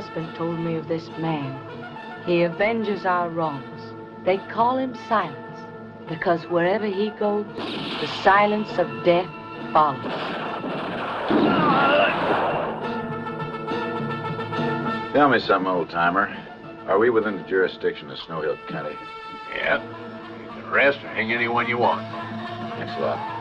husband told me of this man. He avenges our wrongs. They call him Silence, because wherever he goes, the silence of death follows. Tell me something, old timer. Are we within the jurisdiction of Snow Hill County? Yeah. You can arrest or hang anyone you want. Thanks a lot.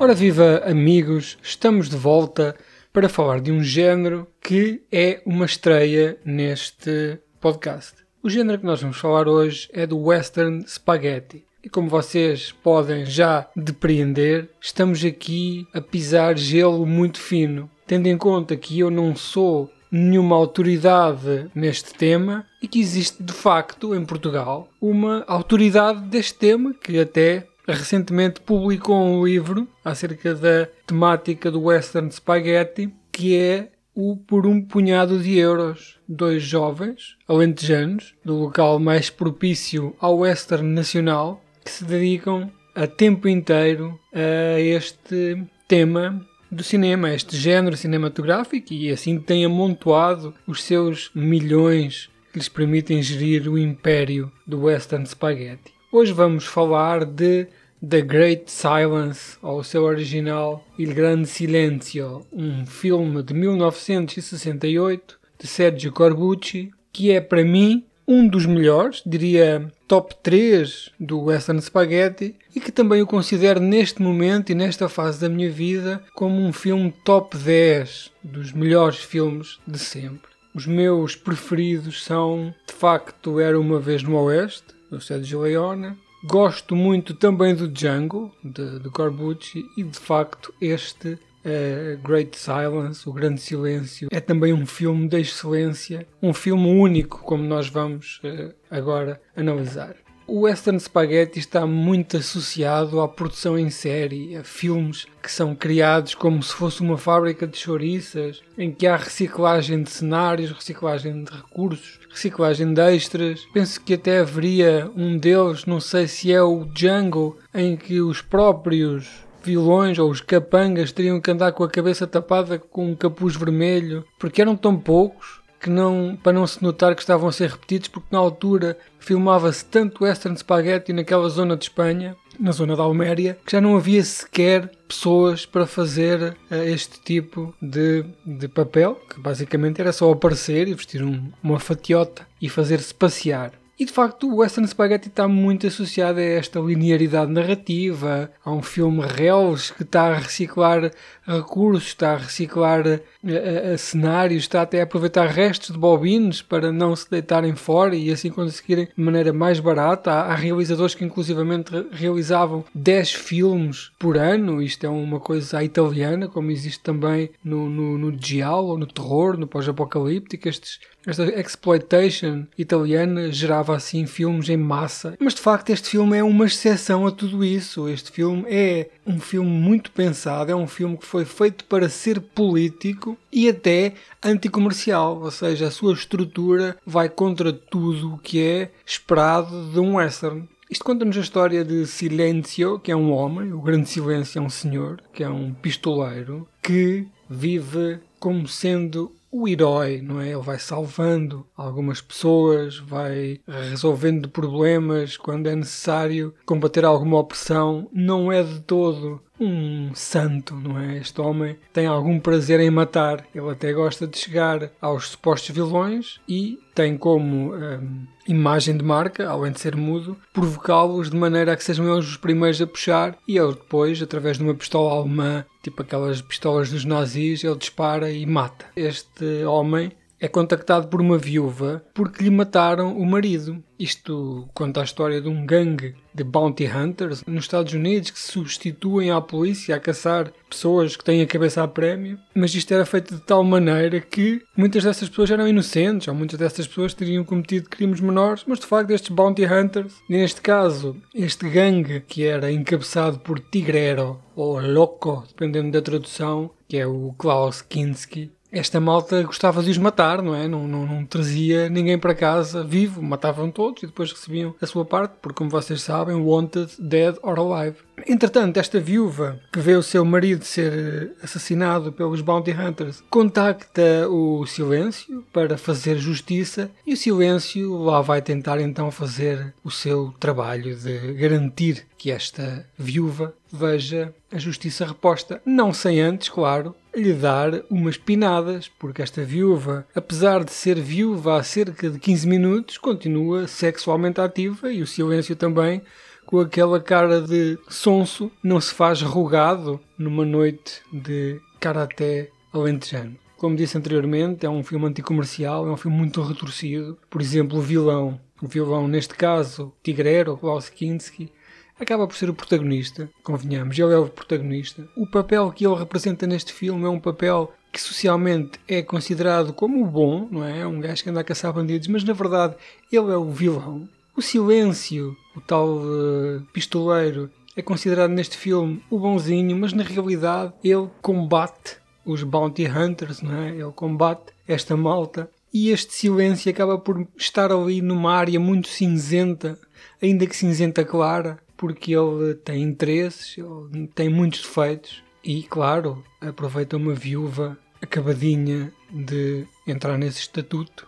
Ora viva amigos, estamos de volta para falar de um género que é uma estreia neste podcast. O género que nós vamos falar hoje é do Western Spaghetti. E como vocês podem já depreender, estamos aqui a pisar gelo muito fino, tendo em conta que eu não sou nenhuma autoridade neste tema e que existe de facto em Portugal uma autoridade deste tema que até recentemente publicou um livro acerca da temática do Western Spaghetti, que é o Por um Punhado de Euros. Dois jovens, alentejanos, do local mais propício ao Western nacional, que se dedicam a tempo inteiro a este tema do cinema, este género cinematográfico, e assim têm amontoado os seus milhões que lhes permitem gerir o império do Western Spaghetti. Hoje vamos falar de The Great Silence, ou seu original Il Grande Silenzio, um filme de 1968 de Sergio Corbucci, que é para mim um dos melhores, diria top 3 do Western Spaghetti, e que também o considero neste momento e nesta fase da minha vida como um filme top 10 dos melhores filmes de sempre. Os meus preferidos são, de facto, Era Uma Vez no Oeste, do Sergio Leone. Gosto muito também do Django, de, de Corbucci, e de facto este uh, Great Silence, O Grande Silêncio, é também um filme de excelência, um filme único, como nós vamos uh, agora analisar. O Western Spaghetti está muito associado à produção em série, a filmes que são criados como se fosse uma fábrica de chouriças, em que há reciclagem de cenários, reciclagem de recursos, reciclagem de extras. Penso que até haveria um deles, não sei se é o Django, em que os próprios vilões ou os capangas teriam que andar com a cabeça tapada com um capuz vermelho, porque eram tão poucos que não, para não se notar que estavam a ser repetidos, porque na altura filmava-se tanto western spaghetti naquela zona de Espanha, na zona da Alméria, que já não havia sequer pessoas para fazer uh, este tipo de, de papel, que basicamente era só aparecer e vestir um, uma fatiota e fazer-se passear. E de facto o Western Spaghetti está muito associado a esta linearidade narrativa, a um filme reles que está a reciclar recursos, está a reciclar a, a, cenários, está até a aproveitar restos de bobines para não se deitarem fora e assim conseguirem de maneira mais barata. Há, há realizadores que inclusivamente realizavam 10 filmes por ano, isto é uma coisa italiana, como existe também no, no, no Giallo, no terror, no pós-apocalíptico, estes esta exploitation italiana gerava assim filmes em massa. Mas de facto este filme é uma exceção a tudo isso. Este filme é um filme muito pensado, é um filme que foi feito para ser político e até anticomercial, ou seja, a sua estrutura vai contra tudo o que é esperado de um western. Isto conta-nos a história de Silencio, que é um homem, o grande silêncio é um senhor, que é um pistoleiro, que vive como sendo o herói, não é? Ele vai salvando algumas pessoas, vai resolvendo problemas quando é necessário combater alguma opressão. Não é de todo um santo, não é? Este homem tem algum prazer em matar. Ele até gosta de chegar aos supostos vilões e tem como hum, imagem de marca, além de ser mudo, provocá-los de maneira a que sejam eles os primeiros a puxar e ele depois, através de uma pistola alemã, tipo aquelas pistolas dos nazis, ele dispara e mata. Este homem é contactado por uma viúva porque lhe mataram o marido. Isto conta a história de um gangue de bounty hunters nos Estados Unidos que substituem à polícia a caçar pessoas que têm a cabeça a prémio. Mas isto era feito de tal maneira que muitas dessas pessoas eram inocentes, ou muitas dessas pessoas teriam cometido crimes menores, mas de facto estes bounty hunters, neste caso, este gangue que era encabeçado por Tigrero ou Loco, dependendo da tradução, que é o Klaus Kinski, esta malta gostava de os matar, não é? Não, não, não trazia ninguém para casa vivo, matavam todos e depois recebiam a sua parte, porque, como vocês sabem, wanted, dead or alive. Entretanto, esta viúva que vê o seu marido ser assassinado pelos bounty hunters contacta o Silêncio para fazer justiça e o Silêncio lá vai tentar então fazer o seu trabalho de garantir que esta viúva veja a justiça reposta, não sem antes, claro, lhe dar umas pinadas, porque esta viúva, apesar de ser viúva há cerca de 15 minutos, continua sexualmente ativa e o silêncio também, com aquela cara de sonso, não se faz rugado numa noite de karaté alentejano. Como disse anteriormente, é um filme anticomercial, é um filme muito retorcido. Por exemplo, o vilão, o vilão neste caso, Tigrero, Klaus Kinski, acaba por ser o protagonista, convenhamos, ele é o protagonista. O papel que ele representa neste filme é um papel que socialmente é considerado como o bom, não é? Um gajo que anda a caçar bandidos, mas na verdade ele é o vilão. O silêncio, o tal uh, pistoleiro, é considerado neste filme o bonzinho, mas na realidade ele combate os bounty hunters, não é? Ele combate esta malta e este silêncio acaba por estar ali numa área muito cinzenta, ainda que cinzenta clara, porque ele tem interesses, ele tem muitos defeitos e, claro, aproveita uma viúva acabadinha de entrar nesse estatuto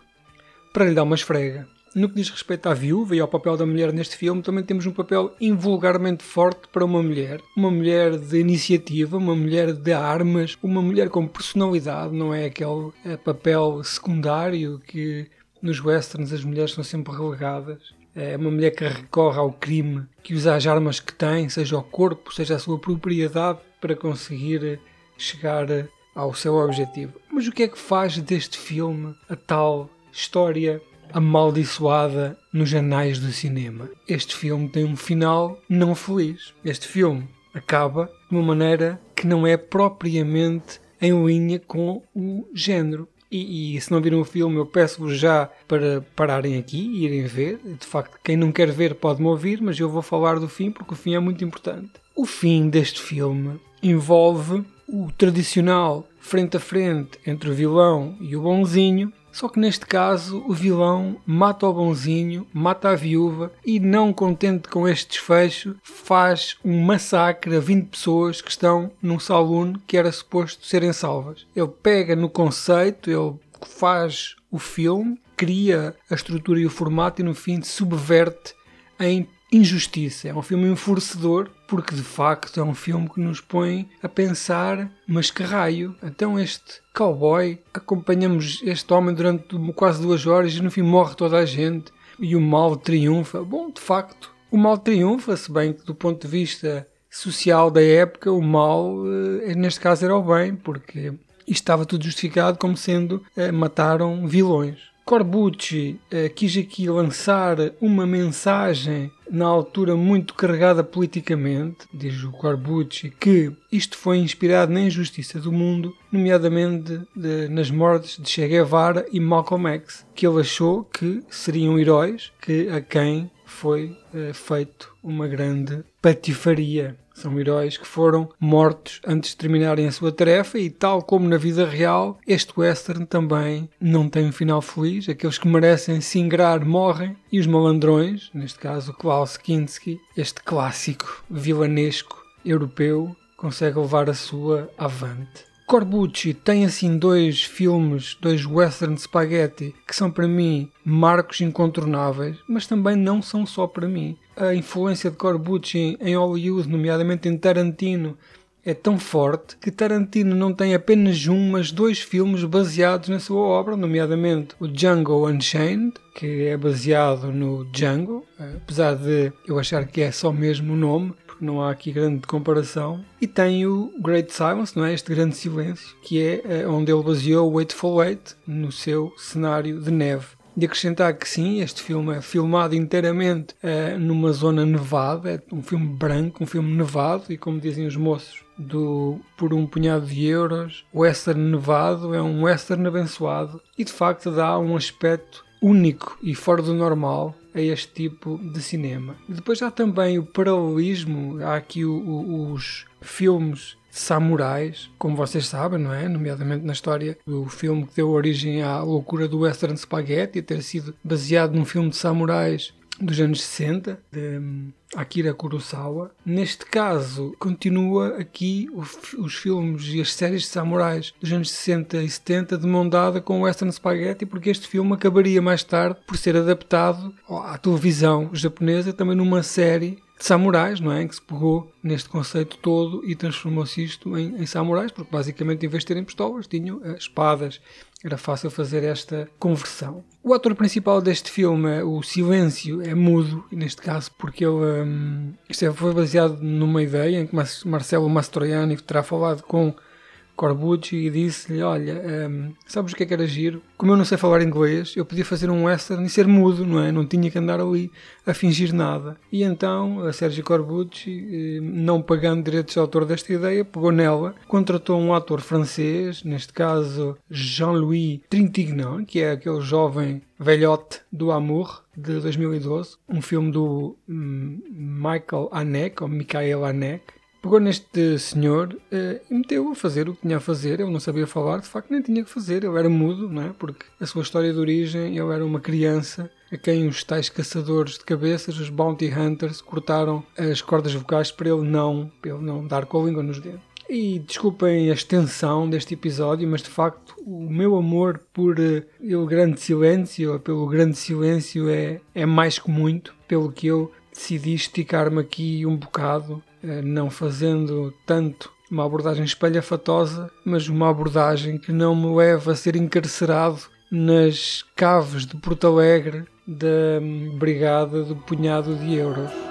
para lhe dar uma esfrega. No que diz respeito à viúva e ao papel da mulher neste filme, também temos um papel invulgarmente forte para uma mulher. Uma mulher de iniciativa, uma mulher de armas, uma mulher com personalidade, não é aquele é, papel secundário que nos westerns as mulheres são sempre relegadas. É uma mulher que recorre ao crime, que usa as armas que tem, seja o corpo, seja a sua propriedade, para conseguir chegar ao seu objetivo. Mas o que é que faz deste filme a tal história amaldiçoada nos anais do cinema? Este filme tem um final não feliz. Este filme acaba de uma maneira que não é propriamente em linha com o género. E, e, se não viram o filme, eu peço-vos já para pararem aqui e irem ver. De facto, quem não quer ver pode-me ouvir, mas eu vou falar do fim porque o fim é muito importante. O fim deste filme envolve o tradicional frente a frente entre o vilão e o bonzinho, só que neste caso o vilão mata o bonzinho, mata a viúva e, não contente com este desfecho, faz um massacre a 20 pessoas que estão num saloon que era suposto serem salvas. Ele pega no conceito, ele faz o filme, cria a estrutura e o formato e no fim subverte em injustiça. É um filme enfurecedor porque de facto é um filme que nos põe a pensar, mas que raio? Então este cowboy, acompanhamos este homem durante quase duas horas e no fim morre toda a gente e o mal triunfa. Bom, de facto, o mal triunfa, se bem que do ponto de vista social da época, o mal, eh, neste caso, era o bem, porque isto estava tudo justificado como sendo eh, mataram vilões. Corbucci eh, quis aqui lançar uma mensagem na altura muito carregada politicamente, diz o Corbucci, que isto foi inspirado na injustiça do mundo, nomeadamente de, nas mortes de Che Guevara e Malcolm X, que ele achou que seriam heróis que a quem foi eh, feito uma grande patifaria. São heróis que foram mortos antes de terminarem a sua tarefa e, tal como na vida real, este western também não tem um final feliz. Aqueles que merecem se ingrar morrem e os malandrões, neste caso Klaus Kinski, este clássico vilanesco europeu, consegue levar a sua avante. Corbucci tem assim dois filmes, dois western spaghetti, que são para mim marcos incontornáveis, mas também não são só para mim. A influência de Corbucci em Hollywood, nomeadamente em Tarantino, é tão forte que Tarantino não tem apenas um, mas dois filmes baseados na sua obra, nomeadamente o Django Unchained, que é baseado no Django, apesar de eu achar que é só mesmo o nome, não há aqui grande comparação. E tem o Great Silence, não é? Este grande silêncio, que é eh, onde ele baseou o Eightful Eight no seu cenário de neve. De acrescentar que sim, este filme é filmado inteiramente uh, numa zona nevada, é um filme branco, um filme nevado, e como dizem os moços, do Por um Punhado de Euros, o western nevado é um western abençoado e de facto dá um aspecto único e fora do normal a este tipo de cinema. Depois há também o paralelismo, há aqui o, o, os filmes samurais, como vocês sabem, não é? Nomeadamente na história do filme que deu origem à loucura do Western Spaghetti, a ter sido baseado num filme de samurais dos anos 60, de hum, Akira Kurosawa. Neste caso, continua aqui os filmes e as séries de samurais dos anos 60 e 70 de mão dada com o Western Spaghetti, porque este filme acabaria mais tarde por ser adaptado à televisão japonesa, também numa série de samurais, não é? Que se pegou neste conceito todo e transformou-se isto em, em, samurais, porque basicamente em vez de terem pistolas, tinham uh, espadas. Era fácil fazer esta conversão. O ator principal deste filme, o Silêncio, é mudo, neste caso, porque ele. Um, isto é, foi baseado numa ideia em que Marcelo Mastroianni terá falado com Corbucci e disse-lhe: Olha, um, sabes o que é que era giro? Como eu não sei falar inglês, eu podia fazer um western e ser mudo, não é? Não tinha que andar ali a fingir nada. E então a Sérgio Corbucci, hum, não pagando direitos de autor desta ideia, pegou nela, contratou um ator francês, neste caso Jean-Louis Trintignant, que é aquele jovem velhote do Amour de 2012, um filme do hum, Michael Haneke, ou Michael Haneke pegou neste senhor uh, e meteu a fazer o que tinha a fazer. Ele não sabia falar, de facto, nem tinha que fazer. Ele era mudo, não é? Porque a sua história de origem, ele era uma criança a quem os tais caçadores de cabeças, os bounty hunters, cortaram as cordas vocais para ele não, para ele não dar com a língua nos dedos. E desculpem a extensão deste episódio, mas de facto o meu amor por uh, ele grande silêncio, pelo grande silêncio, é, é mais que muito, pelo que eu decidi esticar-me aqui um bocado não fazendo tanto uma abordagem espalhafatosa, mas uma abordagem que não me leva a ser encarcerado nas caves de Porto Alegre da hum, Brigada do Punhado de Euros.